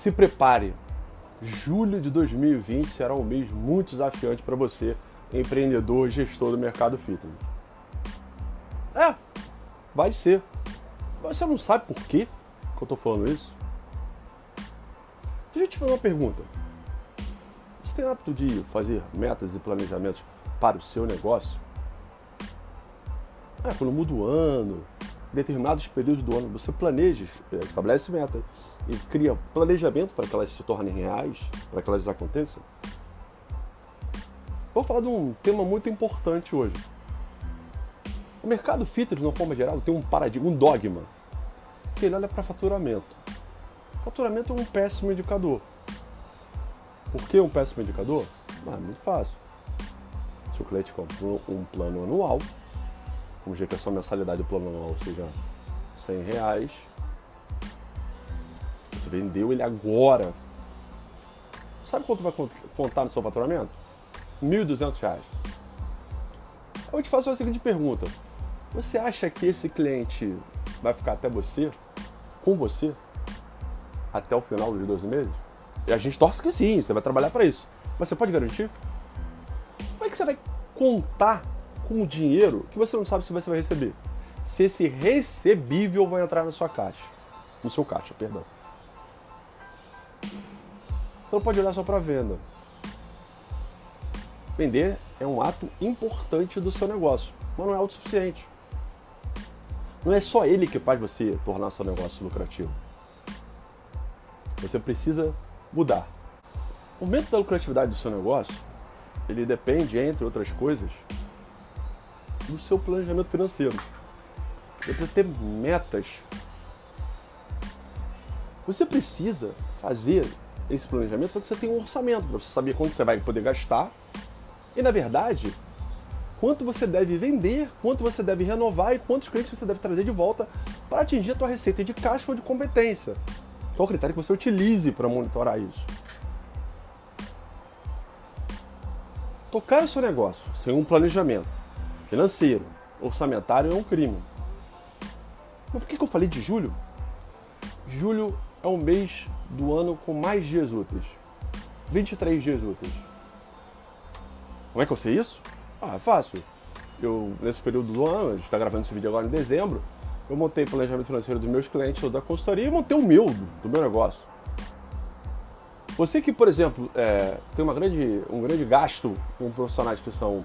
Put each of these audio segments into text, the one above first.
Se prepare. Julho de 2020 será um mês muito desafiante para você, empreendedor, gestor do mercado fitness. É, vai ser. Você não sabe por quê que eu estou falando isso? Deixa eu te fazer uma pergunta. Você tem hábito de fazer metas e planejamentos para o seu negócio? É, quando muda o ano, determinados períodos do ano, você planeja, é, estabelece metas e cria planejamento para que elas se tornem reais, para que elas aconteçam. Vou falar de um tema muito importante hoje. O mercado fitness, de uma forma geral, tem um paradigma, um dogma, que ele olha para faturamento. Faturamento é um péssimo indicador. Por que um péssimo indicador? Ah, é muito fácil. Se o cliente compra um plano anual, dizer que a sua mensalidade do plano anual seja 100 reais, você vendeu ele agora. Sabe quanto vai contar no seu faturamento? R$ 1.200. Eu te faço a seguinte pergunta. Você acha que esse cliente vai ficar até você, com você, até o final dos 12 meses? E a gente torce que sim, você vai trabalhar para isso. Mas você pode garantir? Como é que você vai contar com dinheiro que você não sabe se você vai receber? Se esse recebível vai entrar na sua caixa. No seu caixa, perdão. Você não pode olhar só para venda. Vender é um ato importante do seu negócio, mas não é o suficiente. Não é só ele que faz você tornar seu negócio lucrativo. Você precisa mudar. O aumento da lucratividade do seu negócio, ele depende, entre outras coisas, do seu planejamento financeiro. Você precisa ter metas. Você precisa fazer esse planejamento para que você tenha um orçamento, para você saber quanto você vai poder gastar e, na verdade, quanto você deve vender, quanto você deve renovar e quantos clientes você deve trazer de volta para atingir a tua receita de caixa ou de competência. Qual o critério que você utilize para monitorar isso? Tocar o seu negócio sem um planejamento financeiro, orçamentário é um crime. Mas por que, eu falei de julho? Julho é o mês do ano com mais dias úteis. 23 dias úteis. Como é que eu sei isso? Ah, é fácil. Eu, nesse período do ano, a gente está gravando esse vídeo agora em dezembro, eu montei o planejamento financeiro dos meus clientes ou da consultoria e montei o meu, do meu negócio. Você que, por exemplo, é, tem uma grande, um grande gasto com profissionais que são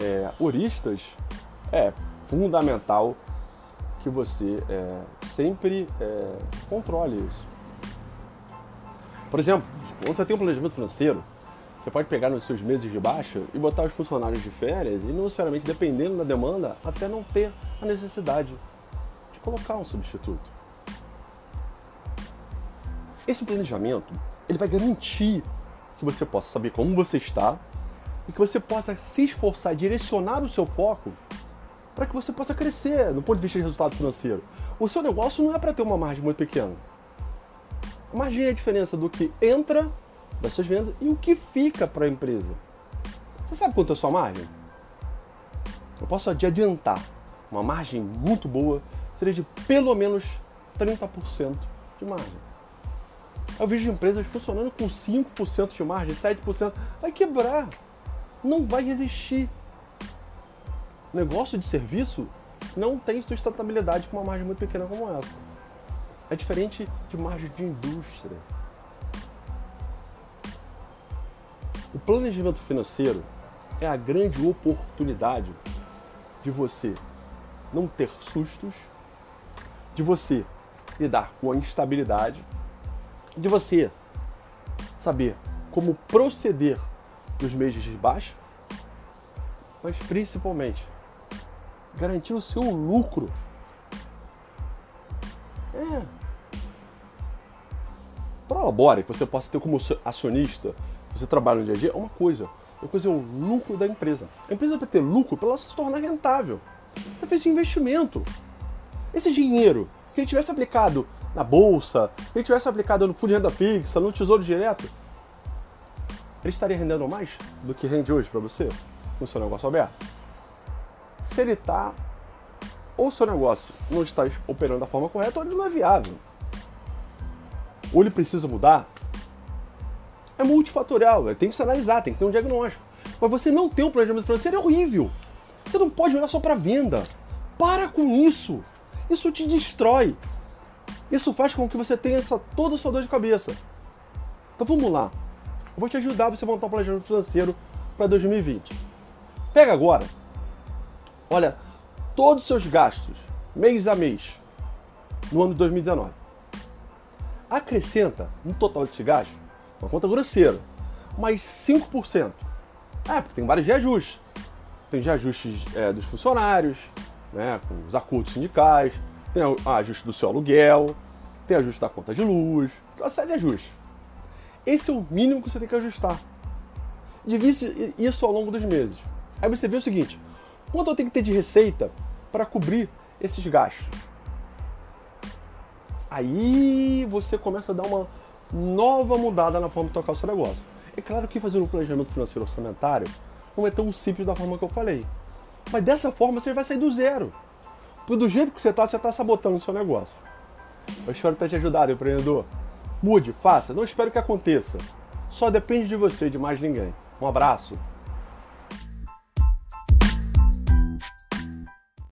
é, uristas, é fundamental que você é, sempre é, controle isso. Por exemplo, quando você tem um planejamento financeiro, você pode pegar nos seus meses de baixa e botar os funcionários de férias e não necessariamente, dependendo da demanda, até não ter a necessidade de colocar um substituto. Esse planejamento ele vai garantir que você possa saber como você está e que você possa se esforçar, direcionar o seu foco para que você possa crescer no ponto de vista de resultado financeiro. O seu negócio não é para ter uma margem muito pequena. A margem é a diferença do que entra das suas vendas e o que fica para a empresa. Você sabe quanto é a sua margem? Eu posso te adiantar. Uma margem muito boa seria de pelo menos 30% de margem. Eu vejo empresas funcionando com 5% de margem, 7%. Vai quebrar. Não vai resistir. Negócio de serviço não tem sustentabilidade com uma margem muito pequena como essa. É diferente de margem de indústria. O planejamento financeiro é a grande oportunidade de você não ter sustos, de você lidar com a instabilidade, de você saber como proceder nos meses de baixa, mas principalmente garantir o seu lucro. É, colabore, que você possa ter como acionista, você trabalha no dia a dia, é uma coisa. Uma coisa é o lucro da empresa. A empresa vai ter lucro para ela se tornar rentável. Você fez um investimento. Esse dinheiro que ele tivesse aplicado na bolsa, que ele tivesse aplicado no fundo de renda fixa, no tesouro direto, ele estaria rendendo mais do que rende hoje para você no seu negócio aberto? Se ele está, ou o seu negócio não está operando da forma correta, ou ele não é viável. ou ele precisa mudar, é multifatorial. Tem que se analisar, tem que ter um diagnóstico. Mas você não ter um planejamento financeiro é horrível. Você não pode olhar só para venda. Para com isso. Isso te destrói. Isso faz com que você tenha essa, toda a sua dor de cabeça. Então vamos lá. Eu vou te ajudar a você montar um planejamento financeiro para 2020. Pega agora. Olha, todos os seus gastos, mês a mês, no ano de 2019. Acrescenta no total desses gastos, uma conta grosseira, mais 5%. É, porque tem vários reajustes. Tem reajustes é, dos funcionários, né, com os acordos sindicais, tem ajuste do seu aluguel, tem ajuste da conta de luz, uma série de ajustes. Esse é o mínimo que você tem que ajustar. Divide isso ao longo dos meses. Aí você vê o seguinte: quanto eu tenho que ter de receita para cobrir esses gastos? Aí você começa a dar uma nova mudada na forma de tocar o seu negócio. É claro que fazer um planejamento financeiro orçamentário não é tão simples da forma que eu falei. Mas dessa forma você vai sair do zero. Porque do jeito que você está, você está sabotando o seu negócio. Eu espero ter te ajudado, empreendedor. Mude, faça, não espero que aconteça. Só depende de você e de mais ninguém. Um abraço.